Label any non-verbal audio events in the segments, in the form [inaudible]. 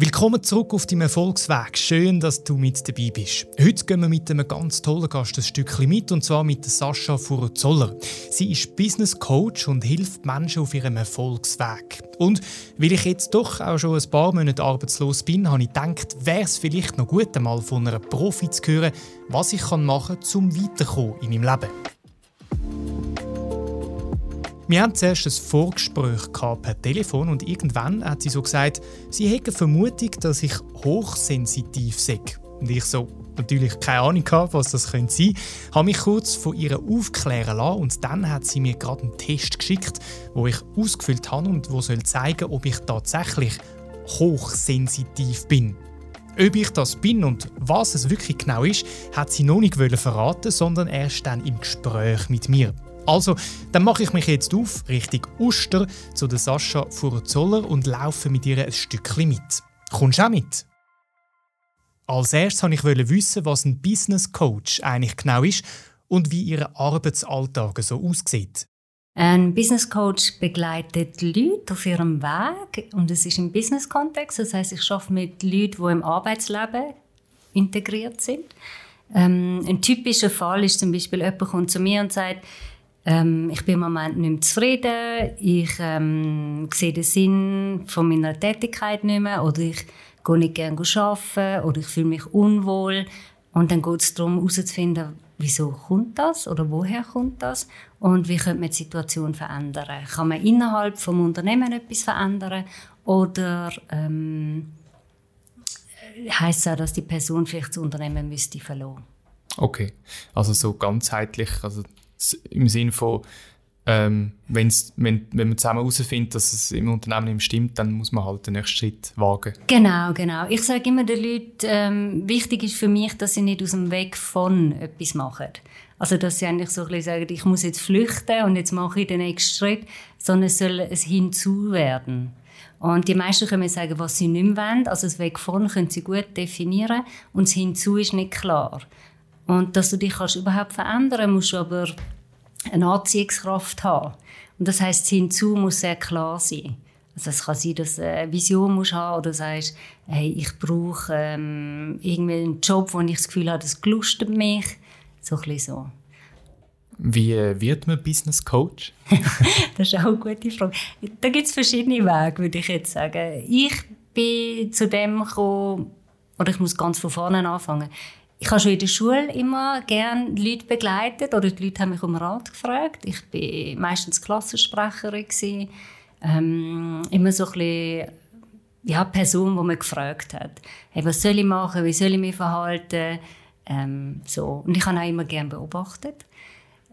Willkommen zurück auf deinem Erfolgsweg. Schön, dass du mit dabei bist. Heute gehen wir mit einem ganz tollen Gast ein Stückchen mit, und zwar mit Sascha Furozoller. Sie ist Business Coach und hilft Menschen auf ihrem Erfolgsweg. Und weil ich jetzt doch auch schon ein paar Monate arbeitslos bin, habe ich gedacht, wäre es vielleicht noch gut, einmal von einer Profi zu hören, was ich machen kann, um weiterzukommen in meinem Leben. Wir hatten zuerst ein Vorgespräch per Telefon und irgendwann hat sie so gesagt, sie hätte Vermutung, dass ich hochsensitiv sei. Und ich so natürlich keine Ahnung hatte, was das sein könnte habe mich kurz von ihr aufklären lassen und dann hat sie mir gerade einen Test geschickt, wo ich ausgefüllt habe und wo soll zeigen, ob ich tatsächlich hochsensitiv bin. Ob ich das bin und was es wirklich genau ist, hat sie noch nicht verraten, sondern erst dann im Gespräch mit mir. Also, dann mache ich mich jetzt auf Richtung Uster zu der Sascha Furzoller und laufe mit ihr ein Stückchen mit. Kommst du auch mit? Als erstes wollte ich wissen, was ein Business Coach eigentlich genau ist und wie ihr Arbeitsalltag so aussieht. Ein Business Coach begleitet Leute auf ihrem Weg und es ist im Business-Kontext. Das heißt, ich arbeite mit Leuten, die im Arbeitsleben integriert sind. Ähm, ein typischer Fall ist zum Beispiel, jemand kommt zu mir und sagt, ähm, ich bin im Moment nicht mehr zufrieden, ich ähm, sehe den Sinn von meiner Tätigkeit nicht mehr oder ich gehe nicht gerne arbeiten oder ich fühle mich unwohl. Und dann geht es darum herauszufinden, wieso kommt das oder woher kommt das und wie könnte man die Situation verändern. Kann man innerhalb des Unternehmens etwas verändern oder ähm, heißt es auch, dass die Person vielleicht das Unternehmen müsste verloren? Okay, also so ganzheitlich, also im Sinne von, ähm, wenn's, wenn, wenn man zusammen herausfindet, dass es im Unternehmen nicht stimmt, dann muss man halt den nächsten Schritt wagen. Genau, genau. Ich sage immer den Leuten, ähm, wichtig ist für mich, dass sie nicht aus dem Weg von etwas machen. Also, dass sie eigentlich so ein bisschen sagen, ich muss jetzt flüchten und jetzt mache ich den nächsten Schritt, sondern es soll ein Hinzu werden. Und die meisten können sagen, was sie nicht mehr wollen. Also das Weg von können sie gut definieren und das Hinzu ist nicht klar. Und dass du dich kannst überhaupt verändern musst du aber eine Anziehungskraft haben. Und das heißt, hinzu muss sehr klar sein. Also es kann sein, dass du eine Vision musst haben oder sagst, hey, ich brauche ähm, irgendwie einen Job, wo ich das Gefühl habe, das gelustet mich. So ein bisschen so. Wie wird man Business Coach? [laughs] das ist auch eine gute Frage. Da gibt es verschiedene Wege, würde ich jetzt sagen. Ich bin zu dem gekommen, oder ich muss ganz von vorne anfangen. Ich habe schon in der Schule immer gerne Leute begleitet oder die Leute haben mich um Rat gefragt. Ich war meistens Klassensprecherin ähm, immer so ein bisschen ja, Person, die man gefragt hat. Hey, was soll ich machen? Wie soll ich mich verhalten? Ähm, so. Und ich habe auch immer gerne beobachtet.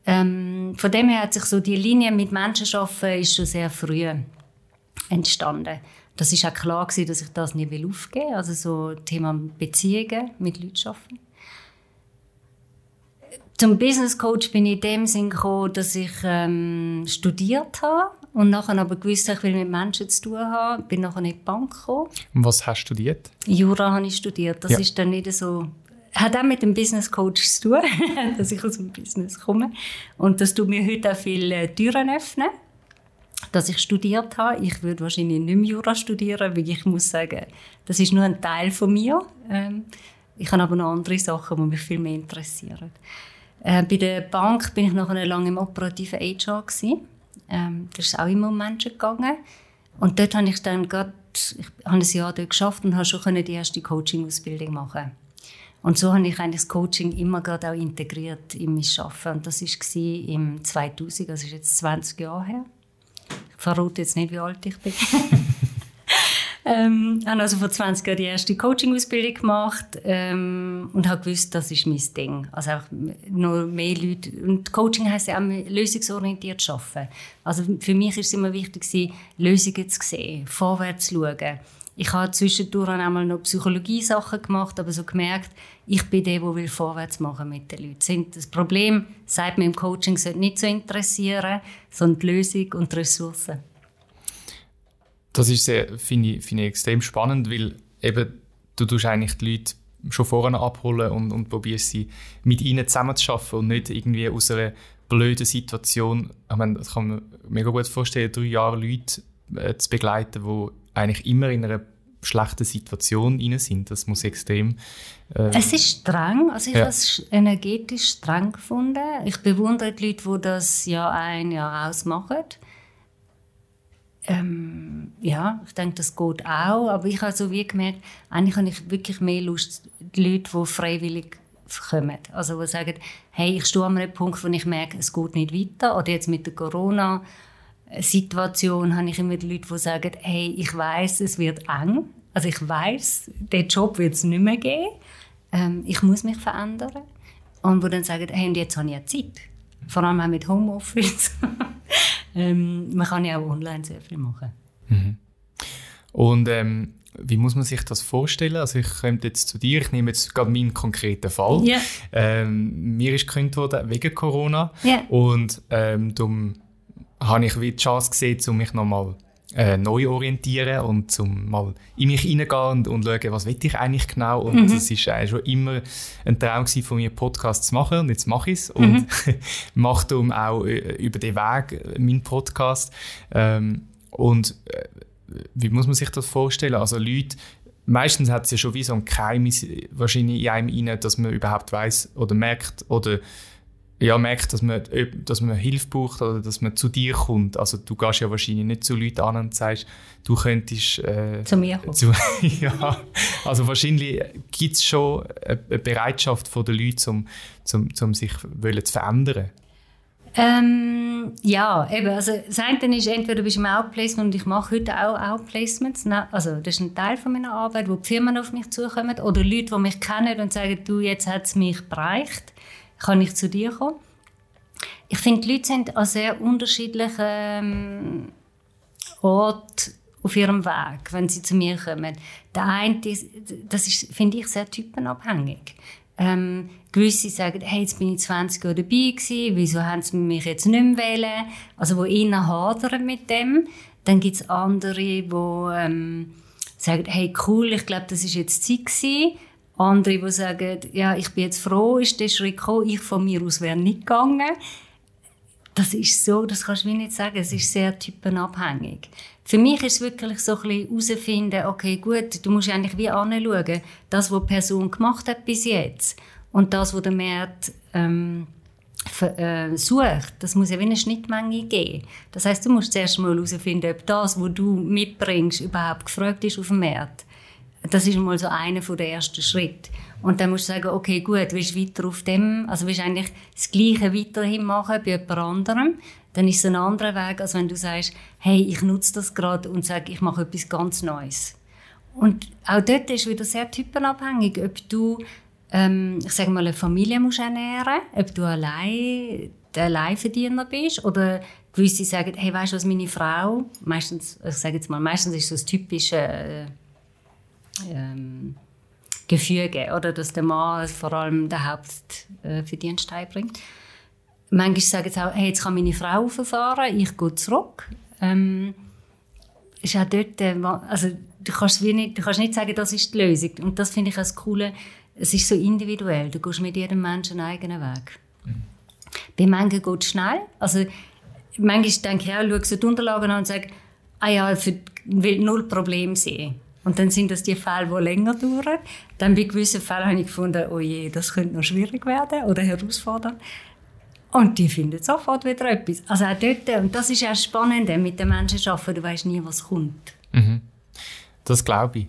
Ähm, von dem her hat sich so die Linie mit Menschen arbeiten ist schon sehr früh entstanden. Das ist auch klar gewesen, dass ich das nie aufgeben will. Also so Thema Beziehungen mit Leuten arbeiten. Zum Business Coach bin ich in dem Sinn gekommen, dass ich ähm, studiert habe und nachher aber gewusst ich will mit Menschen zu tun haben. Bin nachher in die Bank gekommen. Und was hast du studiert? Jura habe ich studiert. Das ja. ist dann nicht so hat auch mit dem Business Coach zu tun, [laughs] dass ich aus dem Business komme. Und das tut mir heute auch viele Türen öffnen, dass ich studiert habe. Ich würde wahrscheinlich nicht mehr Jura studieren, weil ich muss sagen, das ist nur ein Teil von mir. Ähm, ich habe aber noch andere Sachen, die mich viel mehr interessieren. Äh, bei der Bank bin ich noch lange im operativen HR Ähm, das ist auch immer um Menschen gegangen. Und dort habe ich dann gerade, ich habe ein Jahr dort geschafft und habe schon die erste Coaching-Ausbildung machen. Und so habe ich eigentlich das Coaching immer gerade auch integriert in mein Arbeiten. Und das war im 2000, das ist jetzt 20 Jahre her. Ich verrate jetzt nicht, wie alt ich bin. [laughs] Ähm, habe also vor 20 Jahren die erste Coaching-Ausbildung gemacht ähm, und habe gewusst, das ist mein Ding. Also auch noch mehr Leute. Und Coaching heisst ja auch lösungsorientiert arbeiten. Also für mich ist es immer wichtig, Lösungen zu sehen, vorwärts zu schauen. Ich habe zwischendurch einmal noch Psychologie-Sachen gemacht, aber so gemerkt, ich bin der, der vorwärts machen mit den Leuten. Das Problem, sagt mir im Coaching, sollte nicht so interessieren, sondern die Lösung und die Ressourcen. Das ist sehr, finde ich, find ich extrem spannend, weil eben du tust eigentlich die Leute schon vorne abholen und, und probierst sie mit ihnen zusammenzuschaffen und nicht irgendwie aus einer blöden Situation, ich meine, das kann man mega gut vorstellen, drei Jahre Leute äh, zu begleiten, die eigentlich immer in einer schlechten Situation rein sind. Das muss extrem. Äh, es ist streng. Also ich ja. habe es energetisch streng gefunden. Ich bewundere die Leute, die das Jahr ein, Jahr ausmachen. Ähm, ja, ich denke, das geht auch. Aber ich habe so wie gemerkt, eigentlich habe ich wirklich mehr Lust, die Leute, die freiwillig kommen. Also die sagen, hey, ich stehe an einem Punkt, wo ich merke, es geht nicht weiter. Oder jetzt mit der Corona-Situation habe ich immer die Leute, die sagen, hey, ich weiß, es wird eng. Also ich weiß, den Job wird es nicht mehr geben. Ähm, ich muss mich verändern. Und die dann sagen, hey, und jetzt habe ich ja Zeit. Vor allem auch mit Homeoffice. [laughs] ähm, man kann ja auch online sehr viel machen. Mhm. Und ähm, wie muss man sich das vorstellen? Also ich komme jetzt zu dir, ich nehme jetzt gerade meinen konkreten Fall. Yeah. Ähm, mir ist gekündigt worden wegen Corona yeah. und ähm, darum habe ich die Chance gesehen, um mich nochmal äh, neu orientieren und zum mal in mich hineingehen und, und schauen, was will ich eigentlich genau. Und mhm. das ist äh, schon immer ein Traum von mir, Podcasts zu machen und jetzt mache ich es und mhm. [laughs] mache darum auch äh, über den Weg meinen Podcast. Ähm, und äh, wie muss man sich das vorstellen? Also Leute, meistens hat es ja schon wie so ein Geheimnis wahrscheinlich in einem rein, dass man überhaupt weiß oder merkt oder ja, merkt, dass man, dass man Hilfe braucht oder dass man zu dir kommt. Also du gehst ja wahrscheinlich nicht zu Leuten an und sagst, du könntest... Äh, zu mir kommen. Zu, [laughs] ja, also wahrscheinlich gibt es schon eine Bereitschaft von den Leuten, um, um, um sich wollen zu verändern. Ähm, ja, eben, also das eine ist, entweder du bist im Outplacement und ich mache heute auch Outplacements, also das ist ein Teil von meiner Arbeit, wo die Firmen auf mich zukommen oder Leute, die mich kennen und sagen, du, jetzt hat es mich bereicht kann ich zu dir kommen. Ich finde, die Leute sind an sehr unterschiedlichen ähm, Orten auf ihrem Weg, wenn sie zu mir kommen. Der eine, das ist, finde ich, sehr typenabhängig. Ähm, gewisse sagen, hey, jetzt bin ich 20 Jahre dabei gewesen, wieso haben sie mich jetzt nicht mehr wählen? Also, wo innen hadern mit dem. Dann gibt es andere, die ähm, sagen, hey, cool, ich glaube, das ist jetzt Zeit gewesen. Andere, die sagen, ja, ich bin jetzt froh, ist der Schritt gekommen, ich von mir aus wäre nicht gegangen. Das ist so, das kannst du mir nicht sagen, es ist sehr typenabhängig. Für mich ist es wirklich so ein bisschen herausfinden, okay, gut, du musst eigentlich wie anschauen, das, was die Person gemacht hat bis jetzt und das, was der Markt ähm, äh, sucht, das muss ja wie eine Schnittmenge geben. Das heißt, du musst zuerst mal herausfinden, ob das, was du mitbringst, überhaupt gefragt ist auf dem Markt. Das ist mal so einer der ersten Schritte. Und dann musst du sagen, okay, gut, willst du weiter auf dem, also willst du eigentlich das Gleiche weiterhin machen bei jemand anderem, dann ist es ein anderer Weg, als wenn du sagst, hey, ich nutze das gerade und sage, ich mache etwas ganz Neues. Und auch dort ist wieder sehr typenabhängig, ob du, ähm, ich sage mal, eine Familie musst ernähren, ob du allein der Alleinverdiener bist oder gewisse sagen, hey, weißt du was, meine Frau, meistens, ich sage jetzt mal, meistens ist so das typische äh, ähm, Gefüge, oder dass der Mann vor allem den Hauptverdienst äh, einbringt. Manchmal sagen sie auch, hey, jetzt kann meine Frau fahren, ich gehe zurück. Ähm, ist auch dort, äh, also du kannst, wie nicht, du kannst nicht sagen, das ist die Lösung. Und das finde ich das Coole, es ist so individuell, du gehst mit jedem Menschen einen eigenen Weg. Mhm. Bei manchen geht es schnell, also manchmal denke ich auch, schaue so die Unterlagen an und sage, ah ja, für, will null Problem sehen. Und dann sind das die Fälle, die länger dauern. Dann bei gewissen Fällen habe ich gefunden, oh je, das könnte noch schwierig werden oder herausfordernd. Und die finden sofort wieder etwas. Also auch dort, und das ist auch spannend, mit den Menschen zu arbeiten, du weißt nie, was kommt. Mhm. Das glaube ich.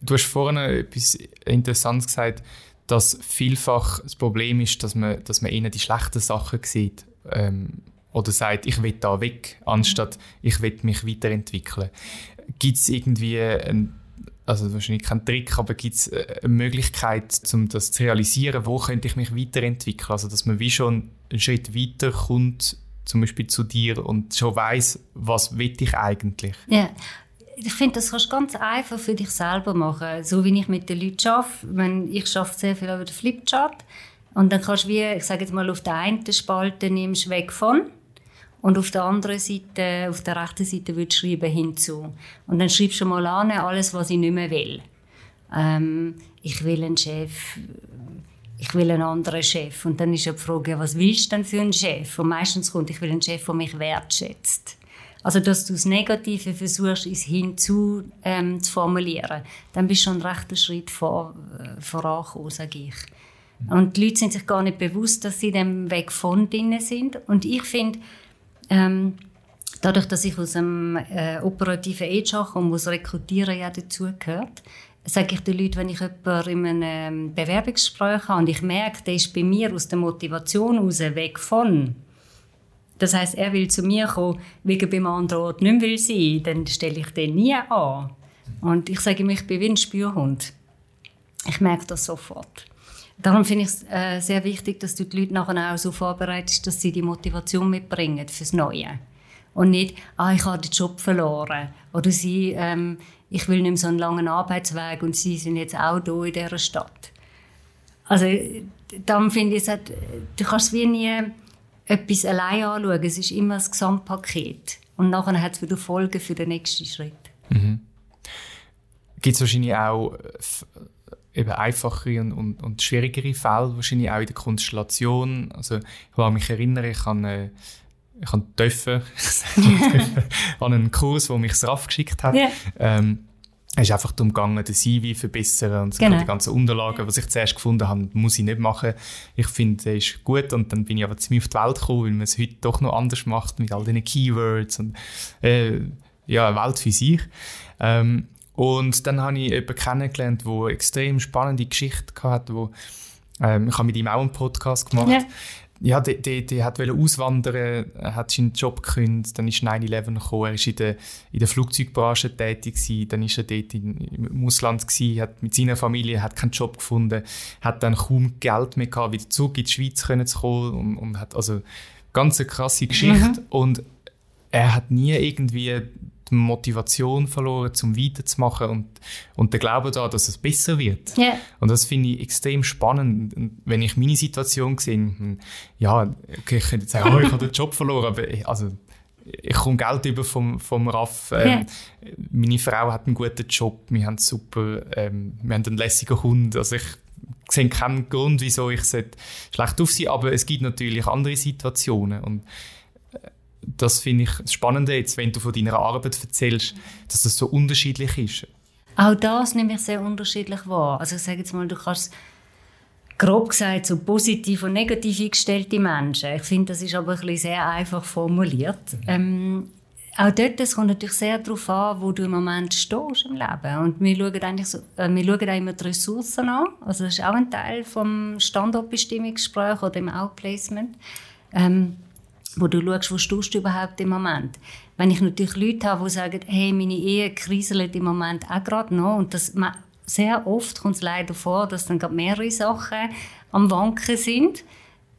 Du hast vorhin etwas Interessantes gesagt, dass vielfach das Problem ist, dass man, dass man eher die schlechten Sachen sieht. Ähm, oder sagt, ich will da weg, anstatt ich will mich weiterentwickeln. Gibt es irgendwie ein also wahrscheinlich kein Trick, aber gibt es äh, eine Möglichkeit, um das zu realisieren, wo könnte ich mich weiterentwickeln? Also dass man wie schon einen Schritt weiter kommt, zum Beispiel zu dir und schon weiß, was will ich eigentlich? Ja. Ich finde, das kannst du ganz einfach für dich selber machen. So wie ich mit den Leuten arbeite. Ich arbeite sehr viel über den Flipchart. Und dann kannst du wie, ich sage jetzt mal, auf der einen Spalte nimmst weg von und auf der anderen Seite, auf der rechten Seite, würdest du schreiben hinzu. Und dann schreibst du mal an, alles, was ich nicht mehr will. Ähm, ich will einen Chef, ich will einen anderen Chef. Und dann ist ja die Frage, was willst du denn für einen Chef? Und meistens kommt, ich will einen Chef, der mich wertschätzt. Also, dass du das Negative versuchst, ins Hinzu ähm, zu formulieren, dann bist du schon einen rechten Schritt vor, äh, vorangekommen, sage ich. Und die Leute sind sich gar nicht bewusst, dass sie dem Weg von drinnen sind. Und ich finde, ähm, dadurch, dass ich aus einem äh, operativen HR komme, wo das Rekrutieren ja dazugehört, sage ich den Leuten, wenn ich jemanden in einem ähm, Bewerbungsgespräch habe und ich merke, der ist bei mir aus der Motivation heraus weg von, das heißt, er will zu mir kommen, weil er beim anderen Ort nicht mehr will sein, dann stelle ich den nie an. Und ich sage ihm, ich bin wie ein Spürhund. Ich merke das sofort. Darum finde ich es äh, sehr wichtig, dass du die Leute nachher auch so vorbereitest, dass sie die Motivation mitbringen fürs Neue. Und nicht, ah, ich habe den Job verloren. Oder sie, ähm, ich will nicht mehr so einen langen Arbeitsweg und sie sind jetzt auch hier in dieser Stadt. Also, darum finde ich, es du kannst wie nie etwas allein anschauen. Es ist immer das Gesamtpaket. Und nachher hat es wieder Folgen für den nächsten Schritt. Mhm. Gibt es wahrscheinlich auch äh, eben einfachere und, und, und, schwierigere Fälle, wahrscheinlich auch in der Konstellation. Also ich kann mich erinnern, ich habe, äh, ich habe dürfen, [laughs] an [laughs] einen Kurs, wo mich das RAF geschickt hat. Yeah. Ähm, es ist einfach darum gegangen, den CV verbessern und genau. die ganzen Unterlagen, was ich zuerst gefunden habe, muss ich nicht machen. Ich finde, der ist gut und dann bin ich aber mir auf die Welt gekommen, weil man es heute doch noch anders macht mit all diesen Keywords und äh, ja, eine Welt für sich. Ähm, und dann habe ich jemanden kennengelernt, der extrem spannende Geschichte hatte, wo ähm, ich habe mit ihm auch einen Podcast gemacht. Ja ja, der, der, der hat auswandern, hat seinen Job gekündigt, dann ist 9-11 gekommen, er war in der, in der Flugzeugbranche tätig gewesen, dann ist er dort in, im Ausland gewesen, hat mit seiner Familie hat keinen Job gefunden, hat dann kaum Geld mehr gehabt, wieder zurück in die Schweiz können zu kommen und, und hat also ganz eine krasse Geschichte mhm. und er hat nie irgendwie die Motivation verloren, zum weiterzumachen und, und der Glaube da, dass es besser wird. Yeah. Und das finde ich extrem spannend. Und wenn ich meine Situation sehe, hm, ja, okay, ich könnte jetzt sagen, oh, ich habe den Job verloren, aber ich, also, ich komme Geld über vom, vom RAF. Ähm, yeah. Meine Frau hat einen guten Job, wir haben super, ähm, wir haben einen lässigen Hund. Also ich sehe keinen Grund, wieso ich schlecht auf sie, aber es gibt natürlich andere Situationen und das finde ich das Spannende jetzt, wenn du von deiner Arbeit erzählst, dass das so unterschiedlich ist. Auch das nehme ich sehr unterschiedlich wahr. Also ich sage jetzt mal, du kannst grob gesagt so positiv und negativ eingestellte Menschen. Ich finde, das ist aber ein bisschen sehr einfach formuliert. Ähm, auch dort, es kommt natürlich sehr darauf an, wo du im Moment stehst im Leben. Und wir schauen eigentlich so, äh, wir schauen auch immer die Ressourcen an. Also das ist auch ein Teil vom Standortbestimmungsgespräch oder im Outplacement. Ähm, wo du schaust, wo stehst du überhaupt im Moment. Wenn ich natürlich Leute habe, die sagen, hey, meine Ehe kriselt im Moment auch gerade noch und das, sehr oft kommt es leider vor, dass dann gerade mehrere Sachen am Wanken sind.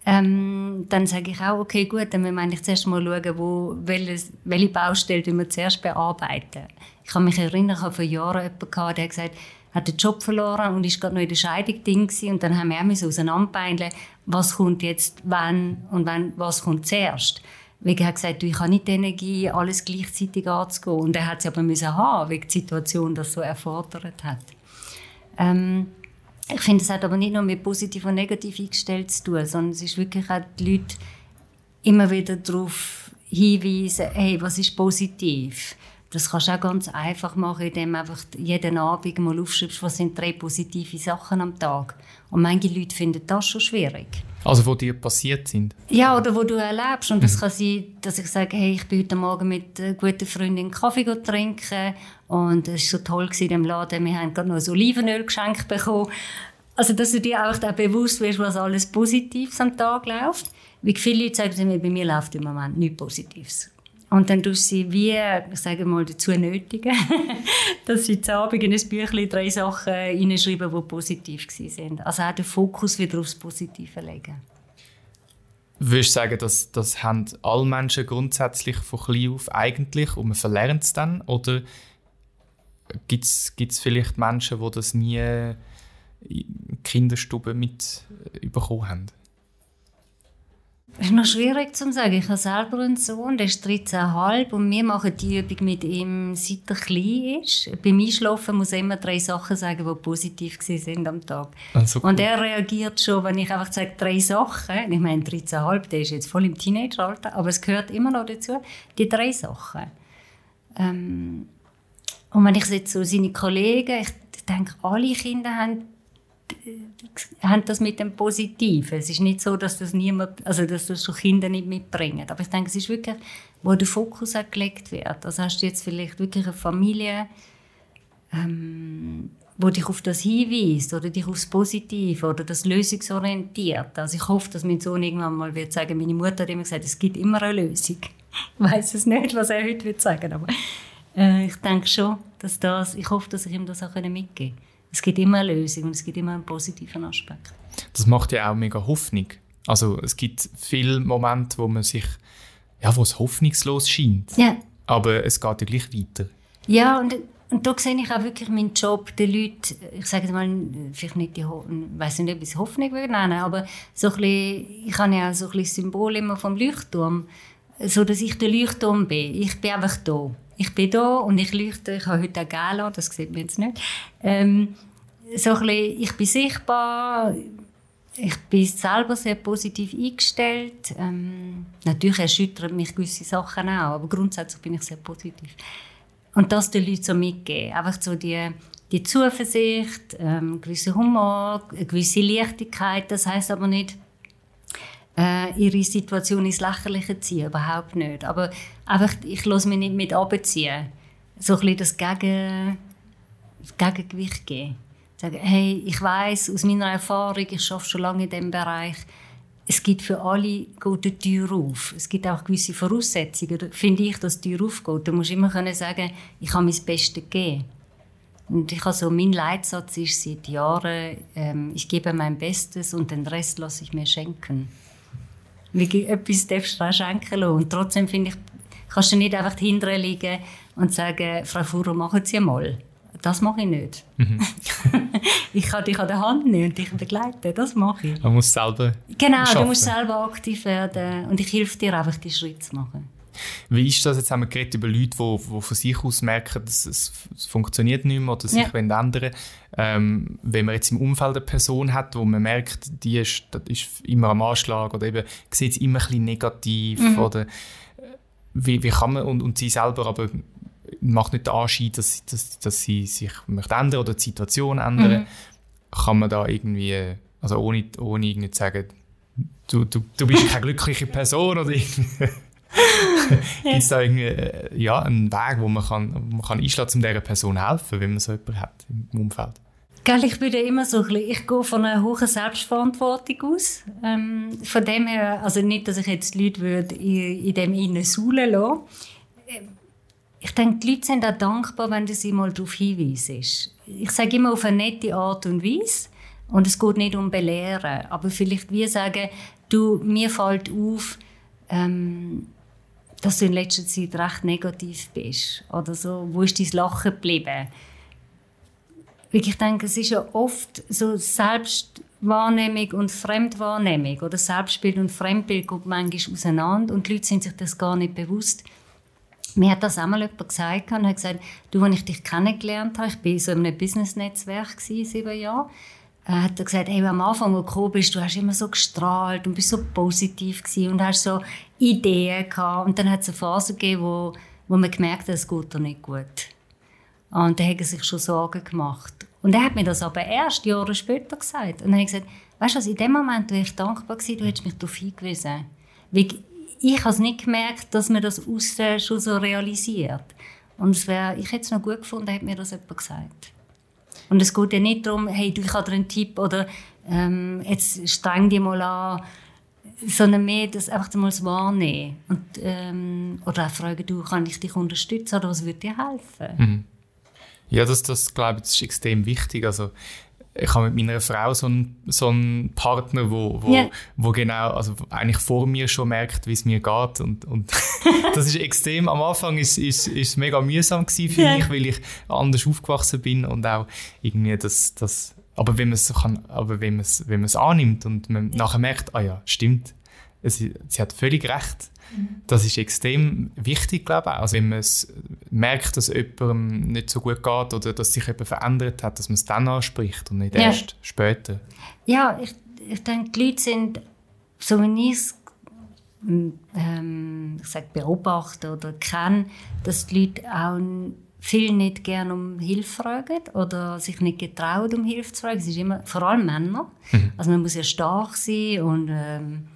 Ähm, dann sage ich auch, okay, gut, dann müssen wir eigentlich zuerst mal schauen, wo, welches, welche Baustelle wir zuerst bearbeiten. Ich kann mich erinnern, ich habe vor Jahren jemanden gehabt, der hat gesagt, hat den Job verloren und ist gerade noch in der Scheidung ding und dann haben wir auch auseinanderbeineln, was kommt jetzt wann und wann, was kommt zuerst. Weil er hat gesagt, ich habe nicht die Energie, alles gleichzeitig anzugehen. Und er hat es aber müssen haben, weil die Situation das so erfordert hat. Ähm, ich finde, es hat aber nicht nur mit positiv und negativ eingestellt zu tun, sondern es ist wirklich auch die Leute immer wieder darauf hinweisen, hey, was ist positiv? Das kannst du auch ganz einfach machen, indem du einfach jeden Abend mal aufschreibst, was sind drei positive Sachen am Tag. Und manche Leute finden das schon schwierig. Also, wo dir passiert sind? Ja, oder wo du erlebst. Und das mhm. kann sein, dass ich sage, hey, ich bin heute Morgen mit einer guten Freundin Kaffee trinken und es war so toll in dem Laden, wir haben gerade noch ein Olivenöl geschenkt bekommen. Also, dass du dir auch bewusst wirst, was alles Positives am Tag läuft. Wie viele Leute sagen, bei mir läuft im Moment nichts Positives. Und dann tust du sie wie, ich sage mal, dazu nötigen, [laughs] dass sie zu Abend in ein Büchlein drei Sachen hineinschreiben, die positiv waren. Also auch den Fokus wieder aufs Positive legen. Würdest du sagen, dass das haben alle Menschen grundsätzlich von klein auf eigentlich und man verlernt es dann? Oder gibt es vielleicht Menschen, die das nie in Kinderstuben mit bekommen haben? Das ist noch schwierig zu sagen. Ich habe selber einen Sohn, der ist 13,5 und wir machen die Übung mit ihm, seit er klein ist. Beim Einschlafen muss er immer drei Sachen sagen, die positiv sind am Tag. Also. Und er reagiert schon, wenn ich einfach sage, drei Sachen. Ich meine, 13,5, der ist jetzt voll im Teenageralter, aber es gehört immer noch dazu, die drei Sachen. Ähm, und wenn ich jetzt so seine Kollegen, ich denke, alle Kinder haben haben das mit dem Positiven. Es ist nicht so, dass das niemand, also dass das schon Kinder nicht mitbringen. Aber ich denke, es ist wirklich, wo der Fokus auch gelegt wird. Also hast du jetzt vielleicht wirklich eine Familie, ähm, wo dich auf das hinweist oder dich aufs Positive oder das lösungsorientiert. Also ich hoffe, dass mein Sohn irgendwann mal wird sagen, meine Mutter hat immer gesagt, es gibt immer eine Lösung. Ich weiß es nicht, was er heute wird sagen, aber äh, ich denke schon, dass das, ich hoffe, dass ich ihm das auch mitgeben kann es gibt immer eine Lösung und es gibt immer einen positiven Aspekt. Das macht ja auch mega Hoffnung. Also es gibt viele Momente, wo man sich, ja, wo es hoffnungslos scheint. Ja. Aber es geht ja gleich weiter. Ja, und, und da sehe ich auch wirklich meinen Job, den Leuten, ich sage mal, vielleicht nicht die, ich weiß nicht, ob ich es Hoffnung würde nennen, aber so ein bisschen, ich habe ja auch so ein bisschen Symbol immer vom Leuchtturm, so dass ich der Leuchtturm bin. Ich bin einfach da ich bin da und ich leuchte, ich habe heute ein Gala, das sieht man jetzt nicht. Ähm, so ein bisschen, ich bin sichtbar, ich bin selber sehr positiv eingestellt. Ähm, natürlich erschüttern mich gewisse Sachen auch, aber grundsätzlich bin ich sehr positiv. Und das den Leuten so mitgeben. Einfach so die, die Zuversicht, ähm, gewisse Humor, eine gewisse Leichtigkeit. Das heißt aber nicht, äh, ihre Situation ins Lächerliche ziehen, überhaupt nicht. Aber einfach, ich lasse mich nicht mit abziehen. So ein bisschen das, Gegen, das Gegengewicht geben. Sagen, hey, ich weiß aus meiner Erfahrung, ich arbeite schon lange in diesem Bereich, es gibt für alle gute Tür auf. Es gibt auch gewisse Voraussetzungen, finde ich, dass die Tür aufgeht. Du musst immer können sagen, ich habe mein Bestes gegeben. Und ich also, mein Leitsatz ist seit Jahren, ähm, ich gebe mein Bestes und den Rest lasse ich mir schenken wie etwas darfst du auch schenken lassen. Und trotzdem finde ich, kannst du nicht einfach dahinter liegen und sagen, Frau Furo, machen Sie mal. Das mache ich nicht. Mhm. [laughs] ich kann dich an der Hand nehmen und dich begleiten. Das mache ich. Man muss selber Genau, schaffen. du musst selber aktiv werden. Und ich helfe dir einfach, die Schritte zu machen. Wie ist das? Jetzt haben wir geredet über Leute, die, die von sich aus merken, dass es, es funktioniert nicht mehr oder sich ja. ändern ähm, Wenn man jetzt im Umfeld eine Person hat, wo man merkt, die ist, ist immer am Anschlag oder eben sieht es immer ein bisschen negativ mhm. oder äh, wie, wie kann man, und, und sie selber aber macht nicht den Anschein, dass, dass, dass sie sich möchte ändern oder die Situation ändern, mhm. kann man da irgendwie, also ohne, ohne irgendwie zu sagen, du, du, du bist keine glückliche Person oder irgendwie. [laughs] Gibt es da irgendwie äh, ja, einen Weg, wo man, kann, wo man kann einschlagen kann, um dieser Person helfen, wenn man so jemanden hat im Umfeld? Gell, ich bin immer so ein ich gehe von einer hohen Selbstverantwortung aus. Ähm, von dem her, also nicht, dass ich jetzt die Leute würde in, in dem innen lassen. Ähm, ich denke, die Leute sind auch dankbar, wenn du sie mal darauf hinweist. Ich sage immer auf eine nette Art und Weise. Und es geht nicht um Belehren. Aber vielleicht wie sagen, du, mir fällt auf, ähm, dass du in letzter Zeit recht negativ bist. Oder so, wo ist dein Lachen geblieben? Ich denke, es ist ja oft so Selbstwahrnehmung und Fremdwahrnehmung oder Selbstbild und Fremdbild geht manchmal auseinander und die Leute sind sich das gar nicht bewusst. Mir hat das einmal jemand gesagt und hat gesagt, du, als ich dich kennengelernt habe, ich war so in einem Business-Netzwerk sieben Jahre, äh, hat er gesagt, hey, am Anfang, wo du gekommen bist, du hast immer so gestrahlt und bist so positiv gewesen und hast so Ideen gehabt. Und dann hat es eine Phase gegeben, wo, wo man gemerkt hat, es geht dir nicht gut. Und dann hat er sich schon Sorgen gemacht. Und er hat mir das aber erst Jahre später gesagt. Und dann habe ich gesagt, weißt du was, in dem Moment war ich dankbar, gewesen, du hättest mich darauf hingewiesen. Weil ich habe es nicht gemerkt, dass man das außen schon so realisiert. Und es wär, ich hätte es noch gut gefunden, hätte mir das jemand gesagt. Und es geht ja nicht darum, hey, du, ich einen Tipp oder ähm, jetzt streng dich mal an, sondern mehr das einfach mal wahrnehmen. Und, ähm, oder auch fragen, du, kann ich dich unterstützen oder was würde dir helfen? Mhm. Ja, das, das glaube ich, das ist extrem wichtig. Also, ich habe mit meiner Frau so einen, so einen Partner, wo, wo, yeah. wo genau, also eigentlich vor mir schon merkt, wie es mir geht und, und [laughs] das ist extrem, am Anfang ist ist, ist mega mühsam gewesen für yeah. mich, weil ich anders aufgewachsen bin und auch irgendwie das, das aber wenn man es kann, aber wenn man es, wenn man es annimmt und man nachher merkt, ah ja, stimmt, es, sie hat völlig recht. Das ist extrem wichtig, glaube ich. Also wenn man es merkt, dass jemandem nicht so gut geht oder dass sich jemand verändert hat, dass man es dann anspricht und nicht ja. erst später. Ja, ich, ich denke, die Leute sind, so wie ich es ähm, ich beobachte oder kenne, dass die Leute auch viel nicht gerne um Hilfe fragen oder sich nicht getrauen, um Hilfe zu fragen. Es ist immer, vor allem Männer. Mhm. Also man muss ja stark sein und ähm,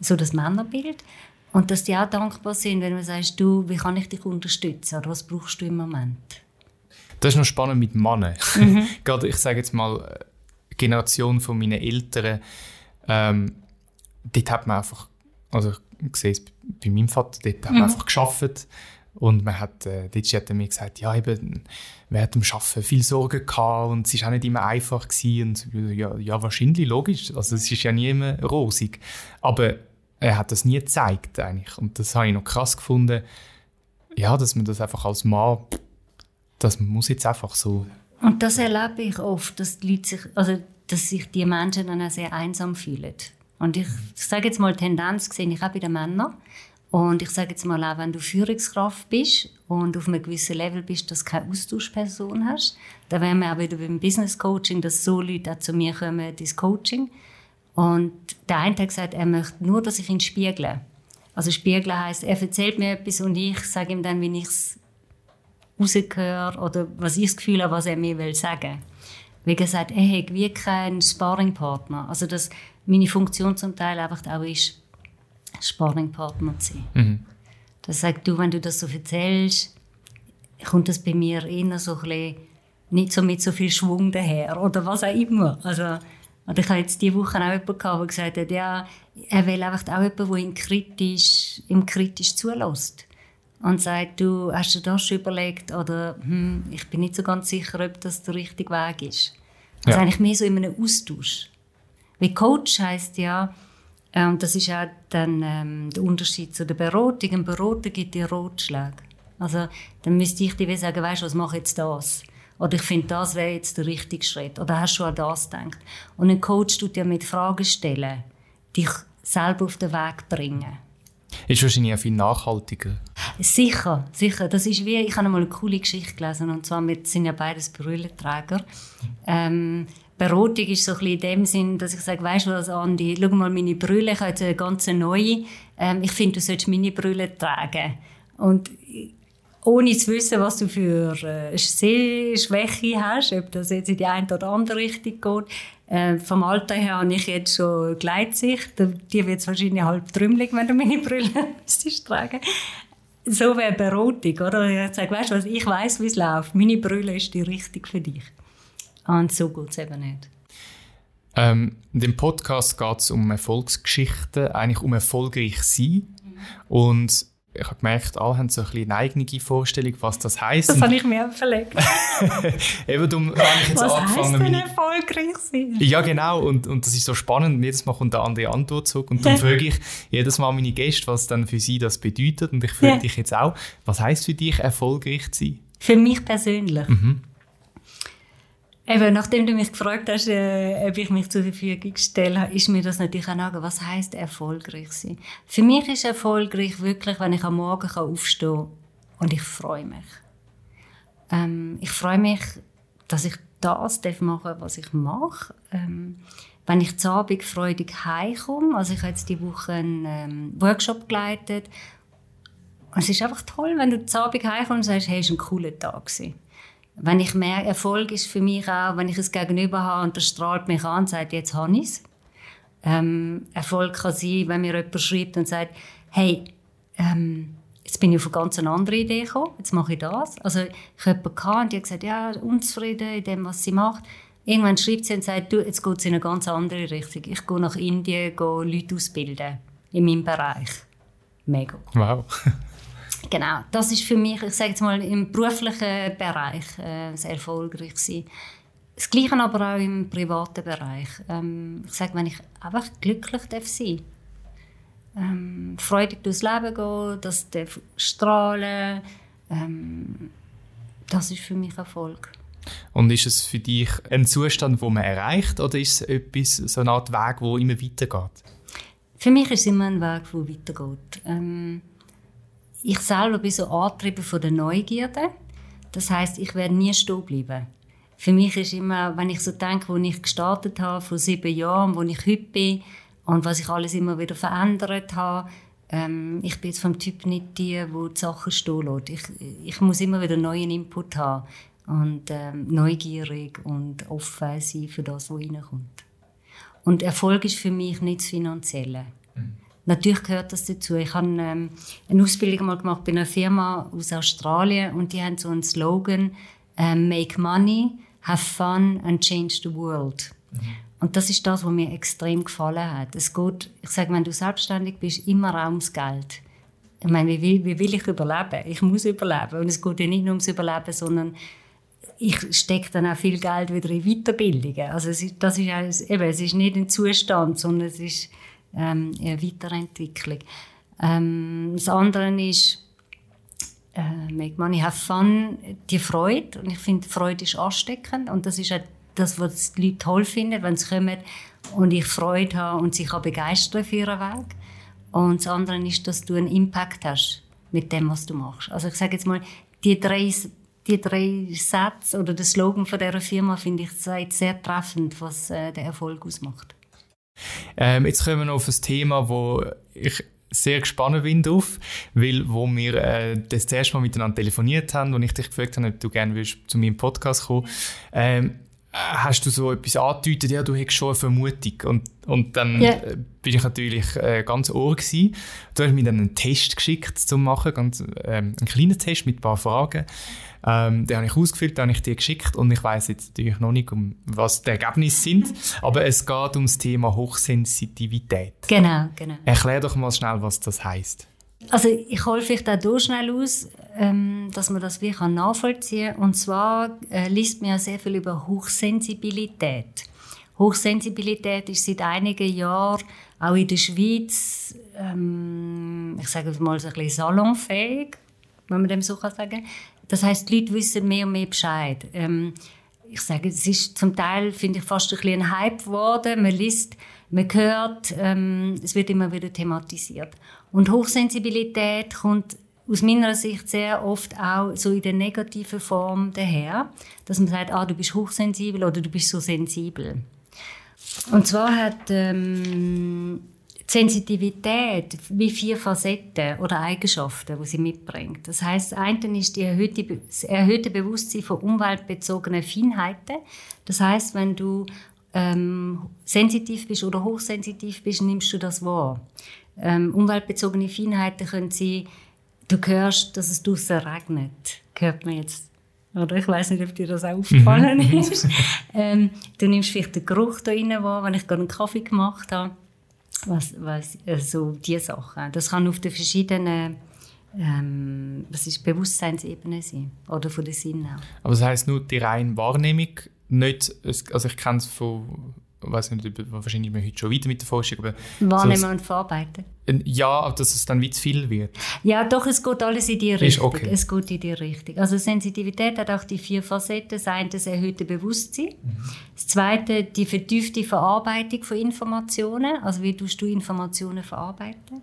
so das Männerbild. Und dass die auch dankbar sind, wenn man sagt, du, wie kann ich dich unterstützen oder was brauchst du im Moment? Das ist noch spannend mit Männern. Mhm. [laughs] Gerade, ich sage jetzt mal, äh, Generation von meinen Eltern, ähm, dort hat man einfach, also ich sehe es bei meinem Vater, dort hat man mhm. einfach geschafft und man hat, äh, dort hat mir gesagt, ja, eben, während dem Arbeiten viel Sorgen gehabt und es war auch nicht immer einfach gewesen. und ja, ja, wahrscheinlich, logisch, also es ist ja nie immer rosig, aber er hat das nie gezeigt eigentlich und das habe ich noch krass gefunden, ja, dass man das einfach als Mann, das muss jetzt einfach so. Und das erlebe ich oft, dass die Leute sich, also dass sich die Menschen dann auch sehr einsam fühlen. Und ich, ich sage jetzt mal Tendenz gesehen, ich auch bei den Männern, und ich sage jetzt mal auch, wenn du Führungskraft bist und auf einem gewissen Level bist, dass du keine Austauschperson hast, dann wären wir auch wieder beim Business Coaching, dass so Leute auch zu mir kommen, ins Coaching. Und der eine hat gesagt, er möchte nur, dass ich ihn spiegle. Also spiegeln heißt, er erzählt mir etwas und ich sage ihm dann, wie ich es rausgehöre oder was ich das Gefühl habe, was er mir will sagen. Wie gesagt, er hat wie keinen Sparringpartner. Also dass meine Funktion zum Teil einfach auch ist, Sparringpartner zu sein. Mhm. Das sagt du, wenn du das so erzählst, kommt das bei mir eher so ein bisschen nicht so mit so viel Schwung daher oder was auch immer. Also, oder ich habe jetzt diese Woche auch jemanden gehabt, der gesagt hat, ja, er will einfach auch jemanden, der ihn kritisch, ihm kritisch zulässt. Und sagt, du, hast du das schon überlegt? Oder, hm, ich bin nicht so ganz sicher, ob das der richtige Weg ist. Also ja. eigentlich mehr so in einem Austausch. Wie Coach heisst ja, und ähm, das ist auch dann ähm, der Unterschied zu der Beratung. Ein Berater gibt dir Ratschläge. Also dann müsste ich dir sagen, weißt du, was mache jetzt das? Oder ich finde, das wäre jetzt der richtige Schritt. Oder hast du an das gedacht? Und ein Coach tut ja mit Fragen stellen, dich selber auf den Weg bringen. Ist wahrscheinlich auch viel nachhaltiger. Sicher, sicher. Das ist wie, ich habe einmal eine coole Geschichte gelesen, und zwar, wir sind ja beides Brüllenträger. Ähm, Beratung ist so ein in dem Sinn, dass ich sage, weißt du was, Andi, schau mal meine Brille, ich habe jetzt eine ganz neue. Ähm, ich finde, du solltest meine Brille tragen. Und ohne zu wissen, was du für äh, Sehschwäche hast, ob das jetzt in die eine oder andere Richtung geht. Äh, vom Alter her habe ich jetzt schon Gleitsicht. Die wird es wahrscheinlich halb trümmelig, wenn du meine Brille [laughs] tragen So wäre Beratung, oder? Ich sage, weißt du was, ich weiß, wie es läuft. Meine Brille ist die richtige für dich. Und so geht es eben nicht. Ähm, in dem Podcast geht es um Erfolgsgeschichten, eigentlich um erfolgreich sein. Mhm. Und ich habe gemerkt, alle haben so ein eine eigene Vorstellung, was das heisst. Das habe ich mir verlegt. [laughs] Eben darum habe ich jetzt was angefangen. Was denn erfolgreich sein? Ja, genau. Und, und das ist so spannend. Jedes Mal kommt eine andere Antwort zurück. Und dann frage ich jedes Mal meine Gäste, was dann für sie das bedeutet. Und ich frage ja. dich jetzt auch, was heisst für dich erfolgreich zu sein? Für mich persönlich? Mhm. Eben, nachdem du mich gefragt hast, äh, ob ich mich zur Verfügung stelle, ist mir das natürlich auch nachgehen, was heißt erfolgreich sein. Für mich ist erfolgreich wirklich, wenn ich am Morgen aufstehen kann und ich freue mich. Ähm, ich freue mich, dass ich das machen darf, was ich mache. Ähm, wenn ich zu Abend freudig heimkomme, also ich habe jetzt die Woche einen ähm, Workshop geleitet, und es ist einfach toll, wenn du zu Abend heimkommst und sagst, hey, es war ein cooler Tag. Gewesen wenn ich merke, Erfolg ist für mich auch, wenn ich es gegenüber habe und der strahlt mich an und sagt, jetzt habe ich es. Ähm, Erfolg kann sein, wenn mir jemand schreibt und sagt, hey, ähm, jetzt bin ich auf eine ganz andere Idee gekommen, jetzt mache ich das. Also ich habe jemanden und die hat gesagt, ja, unzufrieden in dem, was sie macht. Irgendwann schreibt sie und sagt, du, jetzt geht es in eine ganz andere Richtung. Ich gehe nach Indien, gehe Leute ausbilden in meinem Bereich. Mega. Wow. [laughs] Genau, das ist für mich, ich sage jetzt mal, im beruflichen Bereich äh, sehr erfolgreich sein. Das Gleiche aber auch im privaten Bereich. Ähm, ich sage, wenn ich einfach glücklich darf sein ähm, freudig durchs Leben gehen, das darf strahlen, ähm, das ist für mich Erfolg. Und ist es für dich ein Zustand, wo man erreicht, oder ist es etwas, so eine Art Weg, wo immer weitergeht? Für mich ist es immer ein Weg, der weitergeht. Ähm, ich selber bin so angetrieben von der Neugierde. Das heißt, ich werde nie stehen bleiben. Für mich ist immer, wenn ich so denke, wo ich gestartet habe, vor sieben Jahren, wo ich heute bin und was ich alles immer wieder verändert habe, ähm, ich bin jetzt vom Typ nicht die, wo die Sachen stehen lässt. Ich, ich muss immer wieder neuen Input haben und ähm, neugierig und offen sein für das, was reinkommt. Und Erfolg ist für mich nicht das Finanzielle. Natürlich gehört das dazu. Ich habe ähm, eine Ausbildung mal gemacht bei einer Firma aus Australien und die haben so einen Slogan ähm, «Make money, have fun and change the world». Mhm. Und das ist das, was mir extrem gefallen hat. Es geht, ich sage, wenn du selbstständig bist, immer auch ums Geld. Ich meine, wie will, wie will ich überleben? Ich muss überleben. Und es geht ja nicht nur ums Überleben, sondern ich stecke dann auch viel Geld wieder in Weiterbildungen. Also es ist, das ist eben, es ist nicht ein Zustand, sondern es ist ähm, Weiterentwicklung. Ähm, das andere ist, äh, make money, have fun, die Freude. Und ich finde, Freude ist ansteckend. Und das ist auch das, was die Leute toll finden, wenn sie kommen und ich Freude habe und sich auch begeistern für ihren Weg. Und das andere ist, dass du einen Impact hast mit dem, was du machst. Also ich sage jetzt mal, die drei, die drei Sätze oder der Slogan von dieser Firma finde ich sehr treffend, was äh, den Erfolg ausmacht. Ähm, jetzt kommen wir noch auf ein Thema, wo ich sehr gespannt bin drauf, weil wo wir äh, das erste Mal miteinander telefoniert haben und ich dich gefragt habe, ob du gerne willst, zu meinem Podcast kommen. Ähm, hast du so etwas angedeutet, ja, du hättest schon eine Vermutung. Und, und dann yeah. bin ich natürlich äh, ganz ohr gewesen. Du hast mir dann einen Test geschickt zu machen, ganz, ähm, einen kleinen Test mit ein paar Fragen. Ähm, den habe ich ausgefüllt, den habe ich dir geschickt und ich weiß jetzt natürlich noch nicht, um was die Ergebnisse sind, [laughs] aber es geht um das Thema Hochsensitivität. Genau, genau. Erklär doch mal schnell, was das heißt. Also ich hole vielleicht auch hier schnell aus, ähm, dass man das wirklich nachvollziehen kann. Und zwar äh, liest man ja sehr viel über Hochsensibilität. Hochsensibilität ist seit einigen Jahren auch in der Schweiz, ähm, ich sage mal so ein bisschen salonfähig, wenn man dem so kann sagen. Das heißt, die Leute wissen mehr und mehr Bescheid. Ähm, ich sage, es ist zum Teil, finde ich, fast ein bisschen ein Hype geworden. Man liest, man hört, ähm, es wird immer wieder thematisiert. Und Hochsensibilität kommt aus meiner Sicht sehr oft auch so in der negativen Form daher, dass man sagt, ah, du bist hochsensibel oder du bist so sensibel. Und zwar hat ähm, Sensitivität wie vier Facetten oder Eigenschaften, die sie mitbringt. Das heißt, eine ist die erhöhte, das erhöhte Bewusstsein von umweltbezogenen Feinheiten. Das heißt, wenn du ähm, sensitiv bist oder hochsensitiv bist, nimmst du das wahr. Ähm, umweltbezogene Feinheiten können sein, du hörst, dass es draußen regnet. Hört man jetzt. Oder ich weiß nicht, ob dir das auch aufgefallen mhm. ist. [laughs] ähm, du nimmst vielleicht den Geruch da rein wahr, wenn ich gerade einen Kaffee gemacht habe. Was, was, also diese Sachen. Das kann auf den verschiedenen ähm, was ist Bewusstseinsebene sein oder von den Sinnen Aber das heißt nur die reine Wahrnehmung, nicht, also ich kenne es von ich weiß nicht, wahrscheinlich wir heute schon weiter mit der Forschung. Aber Wahrnehmen so, und verarbeiten. Ja, dass es dann wie zu viel wird. Ja, doch, es geht alles in die Richtung. Okay. Es geht in die Richtung. Also Sensitivität hat auch die vier Facetten. Das eine das erhöhte Bewusstsein. Mhm. Das zweite die vertiefte Verarbeitung von Informationen. Also wie tust du Informationen verarbeiten?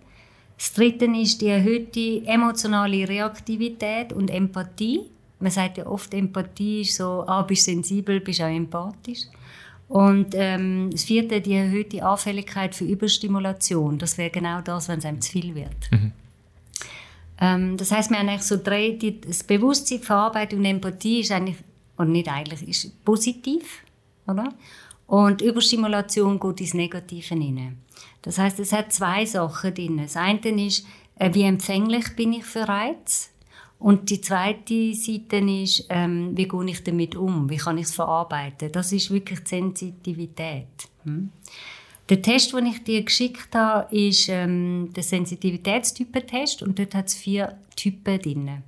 Das dritte ist die erhöhte emotionale Reaktivität und Empathie. Man sagt ja oft, Empathie ist so, ah, bist sensibel, bist auch empathisch. Und ähm, das vierte, die erhöhte Anfälligkeit für Überstimulation. Das wäre genau das, wenn es einem zu viel wird. Mhm. Ähm, das heißt, wir haben eigentlich so drei, die, das Bewusstsein, Verarbeitung und Empathie ist eigentlich, und nicht eigentlich, ist positiv, oder? Und Überstimulation geht ins Negative hinein. Das heißt, es hat zwei Sachen drin. Das eine ist, äh, wie empfänglich bin ich für Reiz? Und die zweite Seite ist, ähm, wie gehe ich damit um? Wie kann ich es verarbeiten? Das ist wirklich die Sensitivität. Hm? Der Test, den ich dir geschickt habe, ist ähm, der Sensitivitätstypentest und dort hat es vier Typen drin.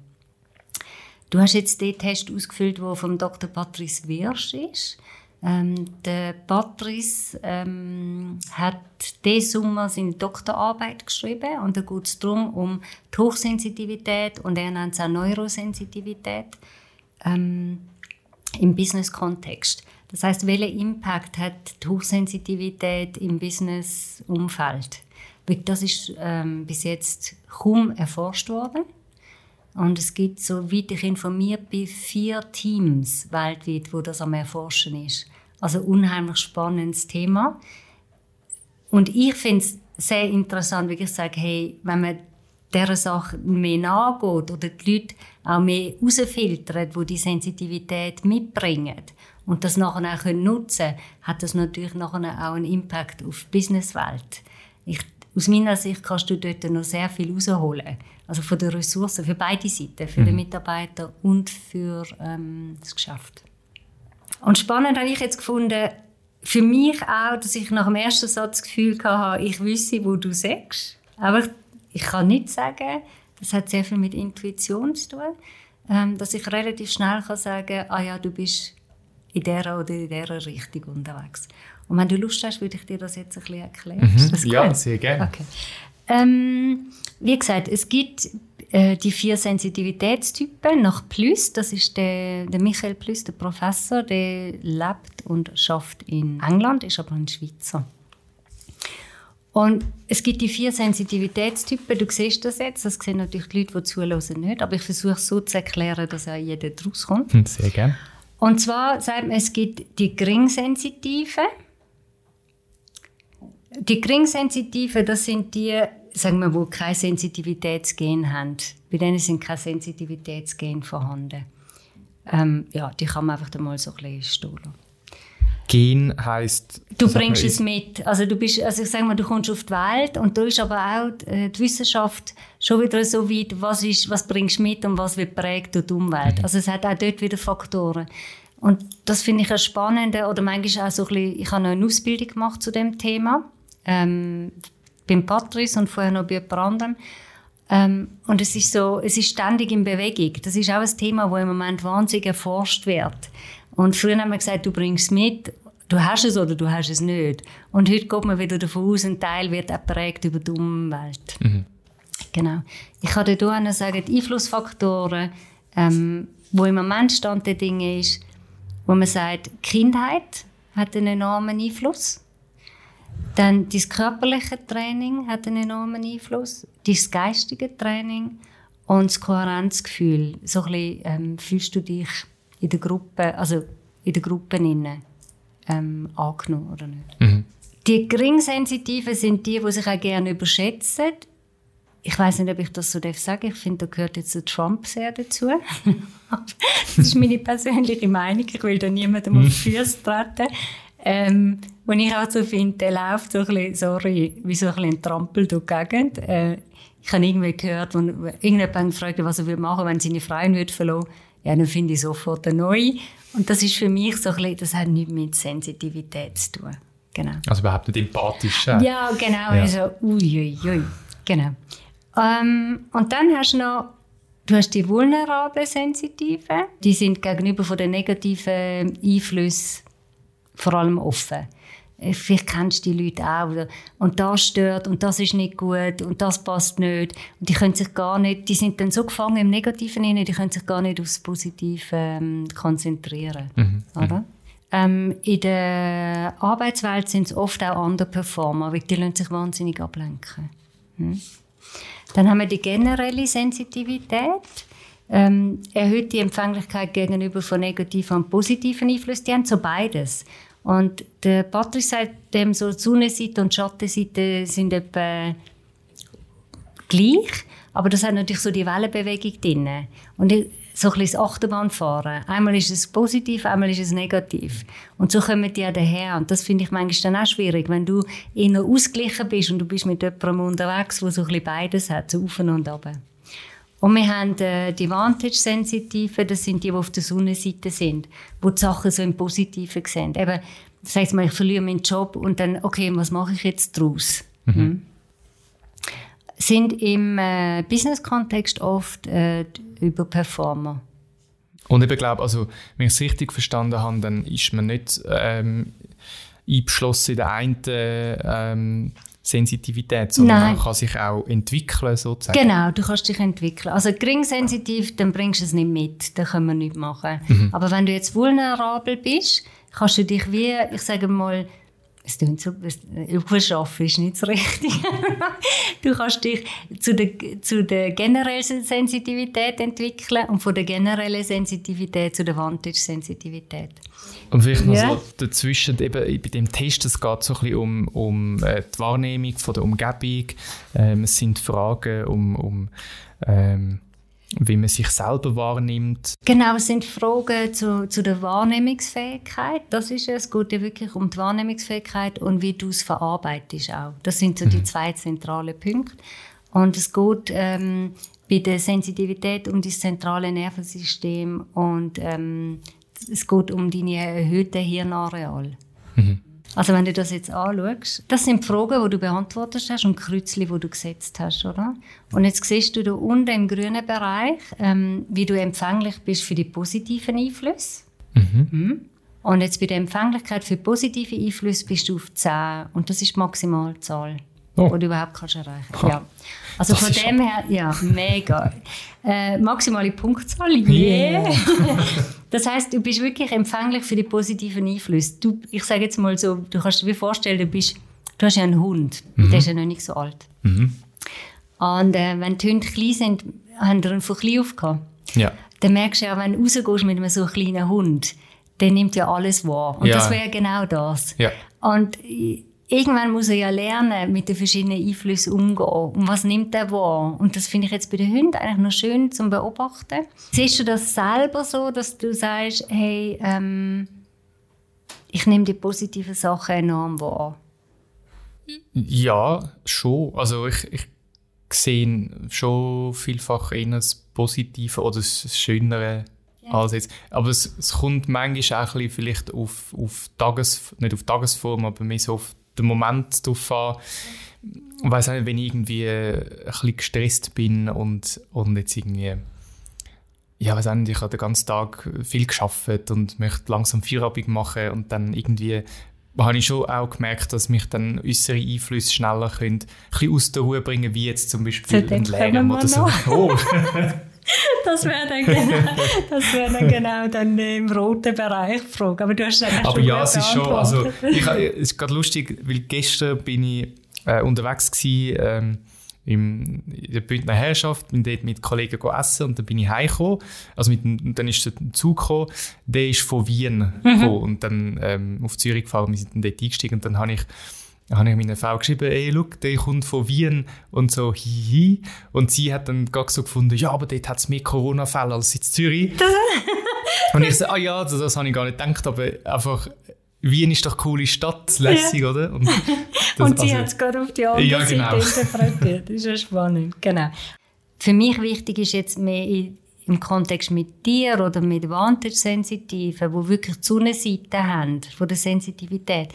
Du hast jetzt den Test ausgefüllt, der vom Dr. Patrice Wirsch ist. Ähm, der Patrice ähm, hat diesen Sommer seine Doktorarbeit geschrieben und da geht es darum, um die Hochsensitivität und er nennt es auch Neurosensitivität ähm, im Business-Kontext. Das heißt, welchen Impact hat die Hochsensitivität im Business-Umfeld? Das ist ähm, bis jetzt kaum erforscht worden. Und es gibt, soweit ich informiert bin, vier Teams weltweit, wo das am Erforschen ist. Also unheimlich spannendes Thema. Und ich finde es sehr interessant, wie ich sage, hey, wenn man dieser Sache mehr nachgeht oder die Leute auch mehr herausfiltern, die die Sensitivität mitbringen und das nachher auch nutzen können, hat das natürlich nachher auch einen Impact auf die Businesswelt. Ich, aus meiner Sicht kannst du dort noch sehr viel rausholen. Also von den Ressourcen für beide Seiten, für mhm. den Mitarbeiter und für ähm, das Geschäft. Und spannend habe ich jetzt gefunden, für mich auch, dass ich nach dem ersten Satz das Gefühl hatte, ich wüsste, wo du sagst. Aber ich kann nicht sagen, das hat sehr viel mit Intuition zu tun, ähm, dass ich relativ schnell kann sagen ah ja, du bist in dieser oder in dieser Richtung unterwegs. Und wenn du Lust hast, würde ich dir das jetzt ein bisschen erklären. Mhm. Ja, sehr gerne. Okay. Ähm, wie gesagt, es gibt äh, die vier Sensitivitätstypen nach Plus. Das ist der, der Michael Plus, der Professor, der lebt und schafft in England, ist aber ein Schweizer. Und es gibt die vier Sensitivitätstypen. Du siehst das jetzt. Das sehen natürlich die Leute, die zuhören, nicht. Aber ich versuche es so zu erklären, dass auch jeder daraus kommt. Hm, sehr gerne. Und zwar sagt man, es gibt die Geringsensitiven. Die Geringsensitiven, das sind die, sagen wir, die kein Sensitivitätsgen haben. Bei denen sind keine Sensitivitätsgen vorhanden. Ähm, ja, die kann man einfach mal so ein bisschen stehen Gen heißt. Du bringst es mit. Also du bist, also ich sage mal, du kommst auf die Welt und da ist aber auch äh, die Wissenschaft schon wieder so weit, was, ist, was bringst du mit und was wird prägt durch die Umwelt. Mhm. Also es hat auch dort wieder Faktoren. Und das finde ich ein spannende oder manchmal auch so ein bisschen, ich habe noch eine Ausbildung gemacht zu dem Thema ähm, beim Patrice und vorher noch bei jemand anderem. Ähm, und es ist so, es ist ständig in Bewegung. Das ist auch ein Thema, das im Moment wahnsinnig erforscht wird. Und früher haben wir gesagt, du bringst es mit, du hast es oder du hast es nicht. Und heute geht man wieder davon aus, ein Teil wird auch prägt über die Umwelt. Mhm. Genau. Ich kann dir auch sagen, die Einflussfaktoren, ähm, wo im Moment Stand der Dinge ist, wo man sagt, Kindheit hat einen enormen Einfluss. Dann das körperliche Training hat einen enormen Einfluss, das geistige Training und das Kohärenzgefühl. So ein bisschen, ähm, fühlst du dich in der Gruppe, also in der Gruppe innen, ähm, angenommen oder nicht. Mhm. Die Geringsensitiven sind die, die sich auch gerne überschätzen. Ich weiß nicht, ob ich das so sagen darf Ich finde, da gehört jetzt der Trump sehr dazu. [laughs] das ist meine persönliche Meinung. Ich will da niemandem auf die Füße treten. Ähm, wo ich auch so finde, der läuft so ein bisschen, sorry, wie so ein, bisschen ein Trampel durch die Gegend. Äh, ich habe irgendwie gehört, wo irgendjemand fragt, was er würde machen, wenn seine Frau würde verloren ja, dann finde ich sofort eine neue. Und das ist für mich so ein bisschen, das hat nichts mit Sensitivität zu tun. Genau. Also überhaupt nicht empathisch. Äh. Ja, genau. Ja. Also, uiuiui. Ui, ui. Genau. Ähm, und dann hast du noch Du hast die vulnerable Sensitiven, die sind gegenüber von den negativen Einflüssen vor allem offen. Äh, vielleicht kennst du die Leute auch. Und das stört und das ist nicht gut und das passt nicht. Und die können sich gar nicht, die sind dann so gefangen im Negativen hinein, die können sich gar nicht aufs Positive ähm, konzentrieren. Mhm. Oder? Ähm, in der Arbeitswelt sind es oft auch andere Performer, weil die lassen sich wahnsinnig ablenken. Hm? Dann haben wir die generelle Sensitivität. Ähm, erhöhte Empfänglichkeit gegenüber von negativen und positiven Einflüssen. Die haben so beides. Und der Patrick sagt dem so, die Sonnenseite und Schattenseite sind etwa gleich, aber das hat natürlich so die Wellenbewegung drin. Und so ein bisschen das Achterbahnfahren. Einmal ist es positiv, einmal ist es negativ. Und so kommen die ja daher. Und das finde ich manchmal dann auch schwierig, wenn du eher ausgeglichen bist und du bist mit jemandem unterwegs, der so ein bisschen beides hat, so auf und ab. Und wir haben äh, die Vantage-Sensitiven, das sind die, die auf der Sonnenseite sind, wo die Sachen so im Positiven sehen. Eben, das mal, ich verliere meinen Job und dann, okay, was mache ich jetzt daraus? Mhm. Hm? Sind im äh, Business-Kontext oft äh, Überperformer. Und ich glaube, also, wenn ich es richtig verstanden habe, dann ist man nicht ähm, eingeschlossen in der einen ähm, Sensitivität, sondern Nein. man kann sich auch entwickeln sozusagen. Genau, du kannst dich entwickeln. Also geringsensitiv, dann bringst du es nicht mit, dann können wir nichts machen. Mhm. Aber wenn du jetzt vulnerabel bist, kannst du dich wie, ich sage mal, es klingt so, überschaffen ist nicht das Richtige. [laughs] du kannst dich zu der, zu der generellen Sensitivität entwickeln und von der generellen Sensitivität zu der Vantage-Sensitivität. Und vielleicht noch ja. so dazwischen, eben bei dem Test, es geht so ein bisschen um, um äh, die Wahrnehmung von der Umgebung, ähm, es sind Fragen um, um ähm, wie man sich selber wahrnimmt. Genau, es sind Fragen zu, zu der Wahrnehmungsfähigkeit. Das ist es. Es geht ja wirklich um die Wahrnehmungsfähigkeit und wie du es verarbeitest auch. Das sind so mhm. die zwei zentralen Punkte. Und es geht ähm, bei der Sensitivität um das zentrale Nervensystem und ähm, es geht um deine erhöhten Hirnareal. Mhm. Also wenn du das jetzt anschaust, das sind die Fragen, die du beantwortet hast und Kreuzchen, die du gesetzt hast, oder? Und jetzt siehst du da unten im grünen Bereich, ähm, wie du empfänglich bist für die positiven Einflüsse. Mhm. Mhm. Und jetzt bei der Empfänglichkeit für positive Einflüsse bist du auf 10 und das ist die Maximalzahl oh. die du überhaupt kannst erreichen kannst. Ja. Also das von dem her, ja, mega. Äh, maximale Punktzahl, yeah. yeah. [laughs] das heißt, du bist wirklich empfänglich für die positiven Einflüsse. Du, ich sage jetzt mal so, du kannst dir vorstellen, du, bist, du hast ja einen Hund, mhm. der ist ja noch nicht so alt. Mhm. Und äh, wenn die Hunde klein sind, haben die von klein auf gehabt. Ja. Dann merkst du ja, wenn du rausgehst mit einem so kleinen Hund, der nimmt ja alles wahr. Und ja. das wäre genau das. Ja. Und irgendwann muss er ja lernen, mit den verschiedenen Einflüssen umzugehen. Und was nimmt er wahr? Und das finde ich jetzt bei den Hunden eigentlich noch schön zum Beobachten. Siehst du das selber so, dass du sagst, hey, ähm, ich nehme die positiven Sachen enorm wahr? Ja, schon. Also ich, ich sehe schon vielfach eher das Positive oder das Schönere als jetzt. Aber es, es kommt manchmal auch ein bisschen vielleicht auf, auf Tages, nicht auf Tagesform, aber mehr so auf den Moment drauf an. Ich weiss nicht, wenn ich irgendwie ein bisschen gestresst bin und, und jetzt irgendwie ja, weiß nicht, ich habe den ganzen Tag viel geschafft und möchte langsam Feierabend machen und dann irgendwie habe ich schon auch gemerkt, dass mich dann äußere Einflüsse schneller können, ein bisschen aus der Ruhe bringen, wie jetzt zum Beispiel ein Lärm oder so. Oh. [laughs] das wäre dann, genau, wär dann genau dann im roten Bereich Frage. Aber du hast dann Aber ja, es ist schon, also ich, es ist gerade lustig, weil gestern bin ich äh, unterwegs gewesen, ähm, im, in der Bündner Herrschaft, bin dort mit Kollegen essen und dann bin ich heimgekommen, also mit, dann ist der Zug gekommen, der ist von Wien mhm. und dann ähm, auf Zürich gefahren, wir sind dann dort eingestiegen und dann habe ich dann habe ich meiner Frau geschrieben, ey, schau, der kommt von Wien und so, hihi. Und sie hat dann gerade so gefunden, ja, aber dort hat es mehr Corona-Fälle als in Zürich. [laughs] und ich so, ah ja, das, das habe ich gar nicht gedacht, aber einfach, Wien ist doch eine coole Stadt, lässig, ja. oder? Und, [laughs] das, und sie also, hat es gerade auf die andere ja, genau. Seite interpretiert. Das ist ja spannend, genau. Für mich wichtig ist jetzt mehr im Kontext mit dir oder mit Vantage-Sensitiven, die wirklich die Sonnenseite haben, von der Sensitivität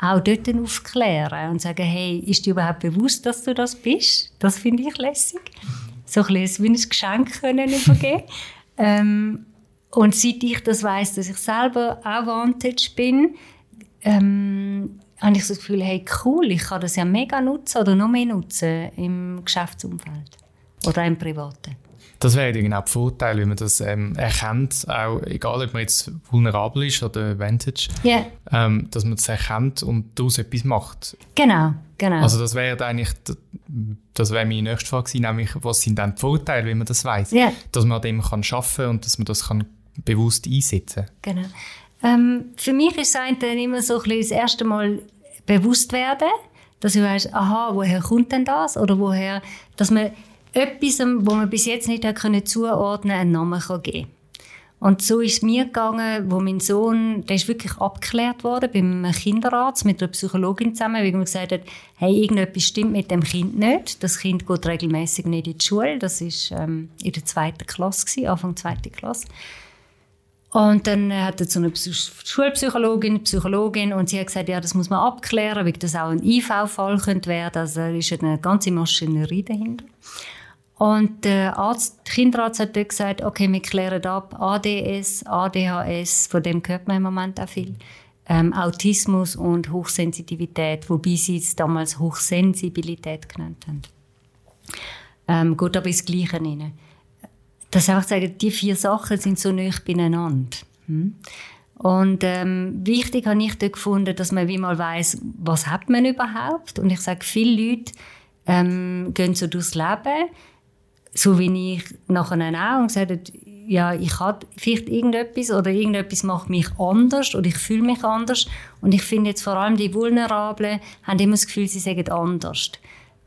auch dort aufklären und sagen, hey, ist dir überhaupt bewusst, dass du das bist? Das finde ich lässig. So ein bisschen wie ein Geschenk können übergeben. [laughs] ähm, und seit ich das weiß, dass ich selber auch Vantage bin, ähm, habe ich so das Gefühl, hey, cool, ich kann das ja mega nutzen oder noch mehr nutzen im Geschäftsumfeld oder im Privaten. Das wäre der Vorteil, wenn man das ähm, erkennt, auch egal ob man jetzt vulnerabel ist oder Vantage, yeah. ähm, dass man das erkennt und daraus etwas macht. Genau, genau. Also das wäre eigentlich, das wäre meine nächste Frage gewesen, nämlich was sind dann die Vorteile, wenn man das weiß, yeah. dass man an dem kann schaffen und dass man das kann bewusst einsetzen. Genau. Ähm, für mich ist es dann immer so ein bisschen das erste Mal bewusst werden, dass ich weiß, aha, woher kommt denn das oder woher, dass man etwas, wo man bis jetzt nicht können zuordnen einen Namen kann geben und so ist es mir gegangen, wo mein Sohn, der ist wirklich abgeklärt worden beim Kinderarzt mit einer Psychologin zusammen, weil man gesagt hat, hey, irgendetwas stimmt mit dem Kind nicht. Das Kind geht regelmäßig nicht in die Schule. Das ist ähm, in der zweiten Klasse gewesen, Anfang zweite Klasse. Und dann hat er zu einer Schulpsychologin, Psychologin, und sie hat gesagt, ja, das muss man abklären, weil das auch ein IV-Fall könnte werden. Also da ist eine ganze Maschinerie dahinter. Und der, Arzt, der Kinderarzt hat dort gesagt, okay, wir klären ab ADS, ADHS, von dem hört man im Moment auch viel, ähm, Autismus und Hochsensitivität, wobei sie es damals Hochsensibilität genannt haben. Ähm, gut, aber das Gleiche rein. Das einfach sagen, die vier Sachen sind so nah beieinander. Hm? Und ähm, wichtig habe ich dort gefunden, dass man wie mal weiß, was hat man überhaupt. Und ich sage, viele Leute ähm, gehen so durchs Leben, so wie ich nachher auch und gesagt ja, ich habe vielleicht irgendetwas oder irgendetwas macht mich anders oder ich fühle mich anders. Und ich finde jetzt vor allem die Vulnerablen haben immer das Gefühl, sie sagen anders.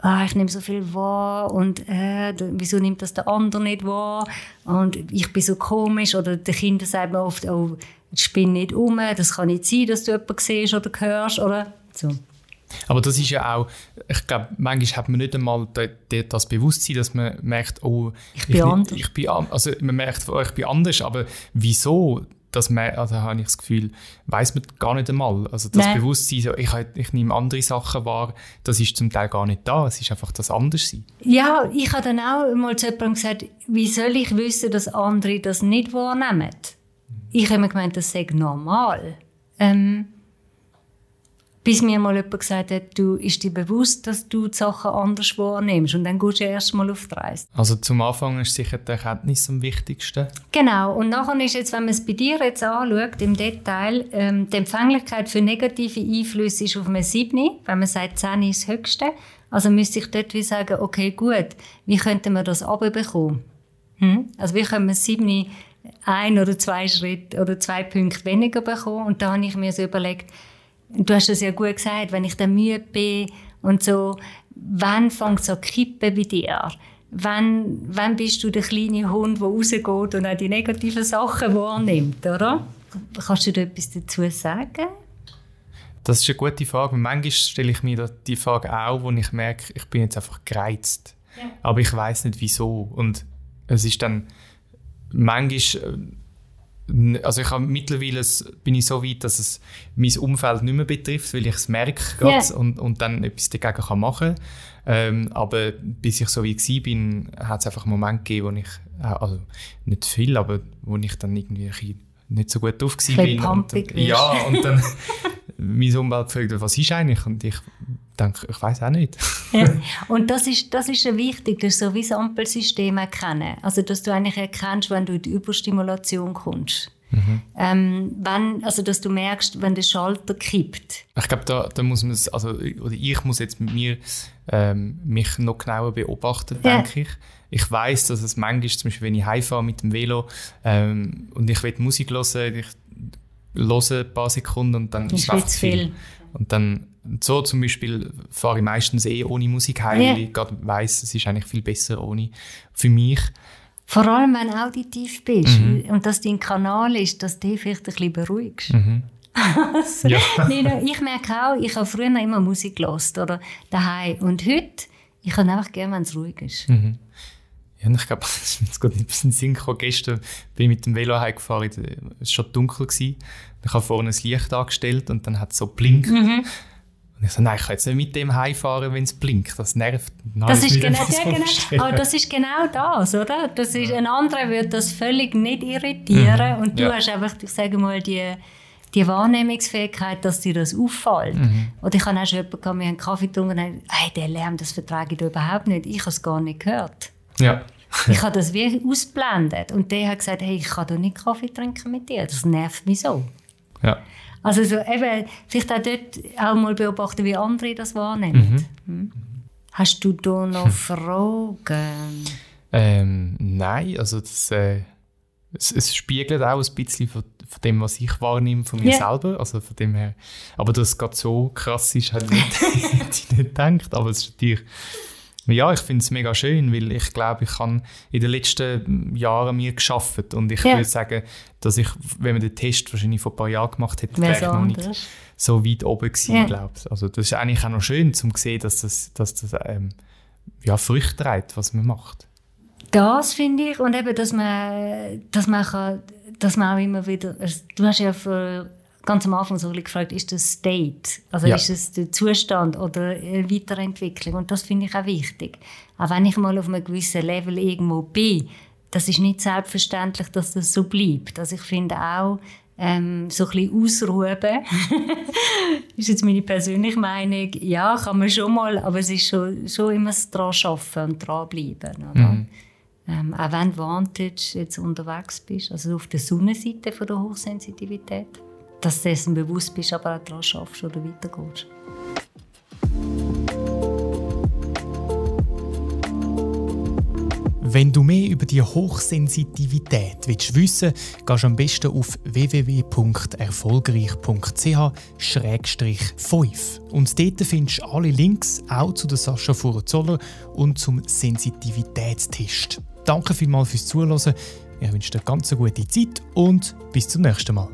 Ah, ich nehme so viel wahr und äh, wieso nimmt das der andere nicht wahr? Und ich bin so komisch oder die Kinder sagen oft, oh, spinn nicht um, das kann nicht sein, dass du jemanden siehst oder hörst oder so. Aber das ist ja auch, ich glaube, manchmal hat man nicht einmal das Bewusstsein, dass man merkt, oh, ich bin ich, anders. Ich bin, also man merkt, oh, ich bin anders, aber wieso? Das also habe ich das Gefühl, weiß man gar nicht einmal. Also das Nein. Bewusstsein, so, ich, ich nehme andere Sachen wahr, das ist zum Teil gar nicht da. Es ist einfach das Anderssein. Ja, ich habe dann auch mal zu jemandem gesagt, wie soll ich wissen, dass andere das nicht wahrnehmen? Ich habe mir gemeint, das sei normal. Ähm, bis mir mal jemand gesagt hat, du ist dir bewusst, dass du die Sachen anders wahrnimmst und dann gehst du erst mal auf die Reise. Also zum Anfang ist sicher die Erkenntnis am wichtigsten. Genau, und nachher ist jetzt, wenn man es bei dir jetzt anschaut, im Detail, ähm, die Empfänglichkeit für negative Einflüsse ist auf einem 7, wenn man sagt, 10 ist das Höchste. Also müsste ich dort wie sagen, okay, gut, wie könnten wir das abbekommen? Hm? Also wie können wir 7 ein oder zwei Schritte oder zwei Punkte weniger bekommen? Und da habe ich mir so überlegt, du hast es ja gut gesagt, wenn ich dann müde bin und so, wann fängt an kippen bei dir? Wann, wann bist du der kleine Hund, der rausgeht und auch die negativen Sachen wahrnimmt, oder? Kannst du da etwas dazu sagen? Das ist eine gute Frage. Manchmal stelle ich mir die Frage auch, wo ich merke, ich bin jetzt einfach gereizt. Ja. Aber ich weiß nicht wieso. Und es ist dann manchmal also ich habe mittlerweile bin ich so weit, dass es mein Umfeld nicht mehr betrifft, weil ich es merke yeah. und, und dann etwas dagegen kann machen ähm, aber bis ich so wie war, bin, hat es einfach einen Moment gegeben, wo ich, äh, also nicht viel, aber wo ich dann irgendwie nicht so gut drauf war. bin. Und, und, ja, und dann [laughs] mein Umwelt fragt, was ist eigentlich? Und ich denke, ich weiß auch nicht. [laughs] ja. Und das ist, das ist ja wichtig, das ist so wie das Ampelsystem erkennen. Also, dass du eigentlich erkennst, wenn du in die Überstimulation kommst. Mhm. Ähm, wenn, also dass du merkst, wenn der Schalter kippt. Ich glaube, da, da muss man also oder ich muss jetzt mit mir ähm, mich noch genauer beobachten, ja. denke ich. Ich weiß, dass es manchmal, zum Beispiel, wenn ich heimfahre mit dem Velo ähm, und ich will Musik hören, ich höre ein paar Sekunden und dann ist es viel. viel. Und dann so zum Beispiel fahre ich meistens eh ohne Musik heim, ja. weil ich gerade weiss, es ist eigentlich viel besser ohne für mich. Vor allem, wenn du auditiv bist mhm. und das dein Kanal ist, dass du dich vielleicht ein bisschen beruhigst. Mhm. also, [laughs] ja. [laughs] ich merke auch, ich habe früher immer Musik gehört oder daheim und heute, ich kann einfach gerne, wenn es ruhig ist. Mhm. Ja, ich glaube, es [laughs] ist gerade ein bisschen Sinn gekommen. Gestern bin ich mit dem Velo heimgefahren, es war schon dunkel. Gewesen. Ich habe vorne ein Licht angestellt und dann hat es so blinkt. Mhm. Und ich so, nein, ich kann jetzt nicht mit dem heimfahren, wenn es blinkt. Das nervt. Das ist, genau, ja, genau, aber das ist genau das, oder? Das ist, ein anderer würde das völlig nicht irritieren. Mhm. Und du ja. hast einfach, ich sage mal, die, die Wahrnehmungsfähigkeit, dass dir das auffällt. Mhm. Oder ich habe auch schon jemanden gehabt, wir haben Kaffee getrunken und haben, hey, der Lärm, das vertrage ich überhaupt nicht. Ich habe es gar nicht gehört. Ja. ich habe das wie ausblendet. Und der hat gesagt, hey, ich kann doch nicht Kaffee trinken mit dir. Das nervt mich so. Ja. Also so eben, vielleicht auch dort auch mal beobachten, wie andere das wahrnehmen. Mhm. Hm? Hast du da noch. [laughs] Fragen? Ähm, nein, also das, äh, es, es, spiegelt auch ein bisschen von, von, dem, was ich wahrnehme von mir yeah. selber. Also von dem her, aber dass es gerade so krass ist, hätte ich nicht, [laughs] nicht gedacht. Aber es ist natürlich ja, ich finde es mega schön, weil ich glaube, ich habe in den letzten Jahren mir geschafft und ich ja. würde sagen, dass ich, wenn man den Test wahrscheinlich vor ein paar Jahren gemacht hätte, wäre ich noch nicht so weit oben gewesen, ja. glaube ich. Also das ist eigentlich auch noch schön, um zu sehen, dass das, dass das ähm, ja, Früchte trägt, was man macht. Das finde ich und eben, dass man, dass man, kann, dass man auch immer wieder, also, du hast ja für ganz am Anfang so gefragt, ist das State? Also ja. ist es der Zustand oder eine Weiterentwicklung? Und das finde ich auch wichtig. Auch wenn ich mal auf einem gewissen Level irgendwo bin, das ist nicht selbstverständlich, dass das so bleibt. Also ich finde auch, ähm, so ein bisschen ausruhen. [laughs] ist jetzt meine persönliche Meinung. Ja, kann man schon mal, aber es ist schon, schon immer das dran arbeiten und dranbleiben. Oder? Mhm. ähm, auch wenn du Vantage jetzt unterwegs bist, also auf der Sonnenseite von der Hochsensitivität, dass du dessen bewusst bist, aber auch daran schaffst oder weitergehst. Wenn du mehr über die Hochsensitivität willst wissen gehst du am besten auf www.erfolgreich.ch-5. Und dort findest du alle Links auch zu der Sascha Furzoller und zum Sensitivitätstest. Danke vielmals fürs Zuhören. Ich wünsche dir ganz eine gute Zeit und bis zum nächsten Mal.